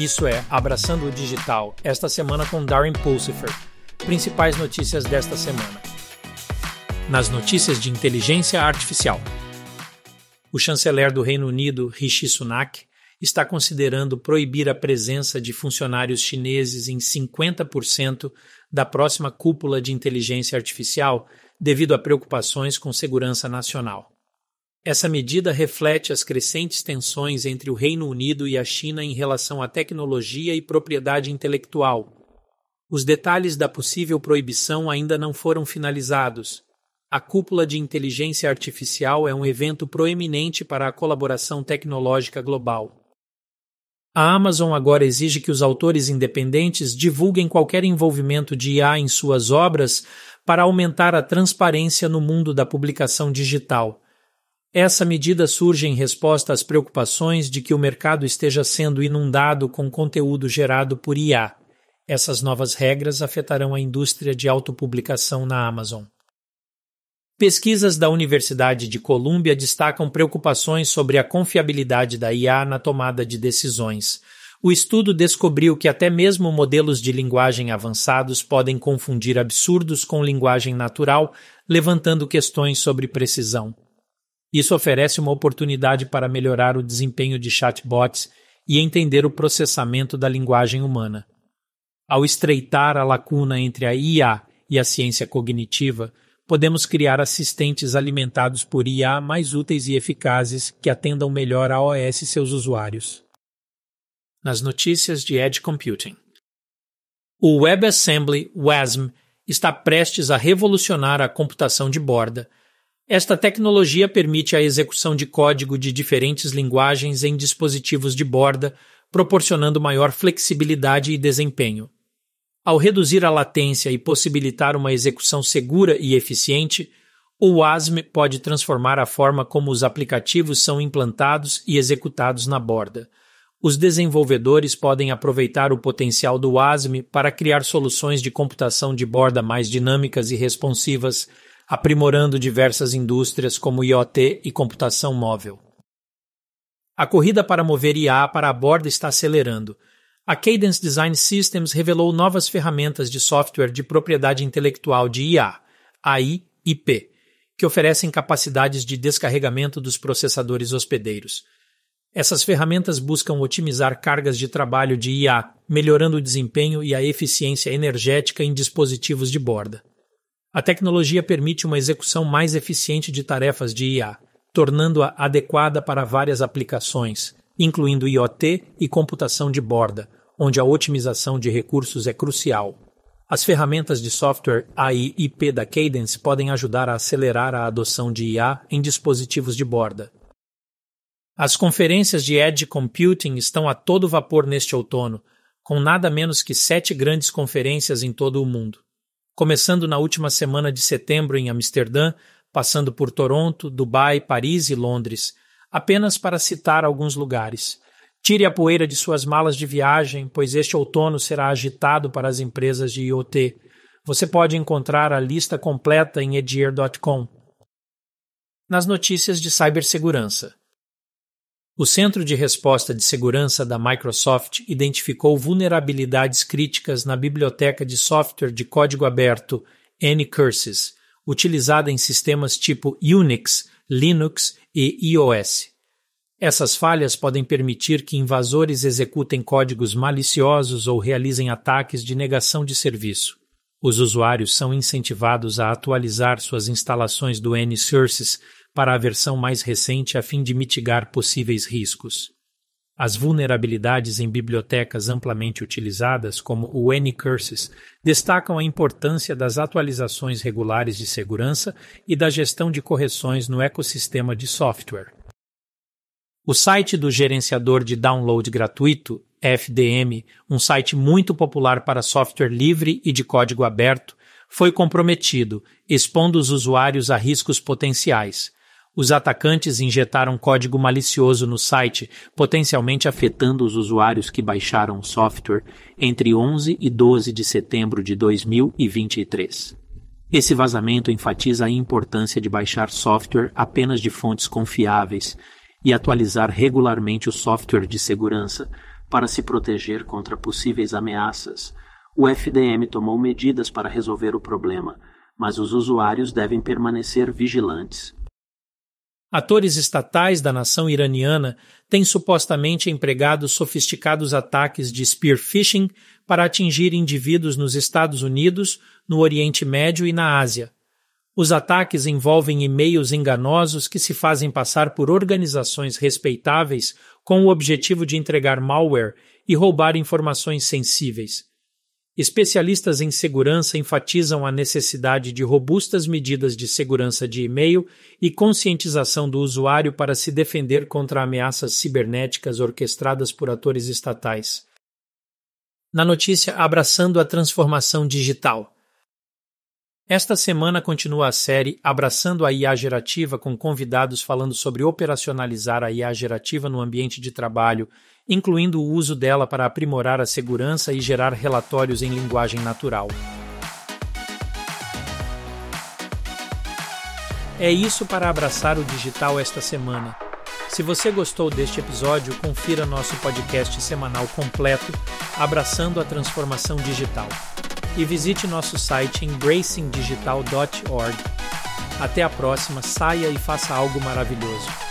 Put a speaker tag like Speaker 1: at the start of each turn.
Speaker 1: Isso é Abraçando o Digital, esta semana com Darren Pulsifer. Principais notícias desta semana. Nas notícias de inteligência artificial. O chanceler do Reino Unido, Rishi Sunak, está considerando proibir a presença de funcionários chineses em 50% da próxima cúpula de inteligência artificial devido a preocupações com segurança nacional. Essa medida reflete as crescentes tensões entre o Reino Unido e a China em relação à tecnologia e propriedade intelectual. Os detalhes da possível proibição ainda não foram finalizados. A Cúpula de Inteligência Artificial é um evento proeminente para a colaboração tecnológica global. A Amazon agora exige que os autores independentes divulguem qualquer envolvimento de IA em suas obras para aumentar a transparência no mundo da publicação digital. Essa medida surge em resposta às preocupações de que o mercado esteja sendo inundado com conteúdo gerado por IA. Essas novas regras afetarão a indústria de autopublicação na Amazon. Pesquisas da Universidade de Colômbia destacam preocupações sobre a confiabilidade da IA na tomada de decisões. O estudo descobriu que até mesmo modelos de linguagem avançados podem confundir absurdos com linguagem natural, levantando questões sobre precisão. Isso oferece uma oportunidade para melhorar o desempenho de chatbots e entender o processamento da linguagem humana. Ao estreitar a lacuna entre a IA e a ciência cognitiva, podemos criar assistentes alimentados por IA mais úteis e eficazes que atendam melhor a OS e seus usuários. Nas notícias de Edge Computing. O WebAssembly WASM está prestes a revolucionar a computação de borda. Esta tecnologia permite a execução de código de diferentes linguagens em dispositivos de borda, proporcionando maior flexibilidade e desempenho. Ao reduzir a latência e possibilitar uma execução segura e eficiente, o WASM pode transformar a forma como os aplicativos são implantados e executados na borda. Os desenvolvedores podem aproveitar o potencial do WASM para criar soluções de computação de borda mais dinâmicas e responsivas, aprimorando diversas indústrias como IoT e computação móvel. A corrida para mover IA para a borda está acelerando a Cadence Design Systems revelou novas ferramentas de software de propriedade intelectual de IA, AI e que oferecem capacidades de descarregamento dos processadores hospedeiros. Essas ferramentas buscam otimizar cargas de trabalho de IA, melhorando o desempenho e a eficiência energética em dispositivos de borda. A tecnologia permite uma execução mais eficiente de tarefas de IA, tornando-a adequada para várias aplicações, incluindo IoT e computação de borda, onde a otimização de recursos é crucial. As ferramentas de software AI IP da Cadence podem ajudar a acelerar a adoção de IA em dispositivos de borda. As conferências de Edge Computing estão a todo vapor neste outono, com nada menos que sete grandes conferências em todo o mundo. Começando na última semana de setembro em Amsterdã, passando por Toronto, Dubai, Paris e Londres, apenas para citar alguns lugares. Tire a poeira de suas malas de viagem, pois este outono será agitado para as empresas de IoT. Você pode encontrar a lista completa em edier.com. Nas notícias de cibersegurança. O Centro de Resposta de Segurança da Microsoft identificou vulnerabilidades críticas na biblioteca de software de código aberto Anycurses, utilizada em sistemas tipo Unix, Linux e iOS. Essas falhas podem permitir que invasores executem códigos maliciosos ou realizem ataques de negação de serviço. Os usuários são incentivados a atualizar suas instalações do N-Sources para a versão mais recente a fim de mitigar possíveis riscos. As vulnerabilidades em bibliotecas amplamente utilizadas, como o N-Curses, destacam a importância das atualizações regulares de segurança e da gestão de correções no ecossistema de software. O site do gerenciador de download gratuito, FDM, um site muito popular para software livre e de código aberto, foi comprometido, expondo os usuários a riscos potenciais. Os atacantes injetaram código malicioso no site, potencialmente afetando os usuários que baixaram o software entre 11 e 12 de setembro de 2023. Esse vazamento enfatiza a importância de baixar software apenas de fontes confiáveis, e atualizar regularmente o software de segurança,
Speaker 2: Para se proteger contra possíveis ameaças, o FDM tomou medidas para resolver o problema, mas os usuários devem permanecer vigilantes.
Speaker 1: Atores estatais da nação iraniana têm supostamente empregado sofisticados ataques de spear phishing para atingir indivíduos nos Estados Unidos, no Oriente Médio e na Ásia. Os ataques envolvem e-mails enganosos que se fazem passar por organizações respeitáveis com o objetivo de entregar malware e roubar informações sensíveis. Especialistas em segurança enfatizam a necessidade de robustas medidas de segurança de e-mail e conscientização do usuário para se defender contra ameaças cibernéticas orquestradas por atores estatais. Na notícia Abraçando a Transformação Digital. Esta semana continua a série Abraçando a IA Gerativa com convidados falando sobre operacionalizar a IA gerativa no ambiente de trabalho incluindo o uso dela para aprimorar a segurança e gerar relatórios em linguagem natural. É isso para abraçar o digital esta semana. Se você gostou deste episódio, confira nosso podcast semanal completo Abraçando a Transformação Digital e visite nosso site embracingdigital.org. Até a próxima, saia e faça algo maravilhoso.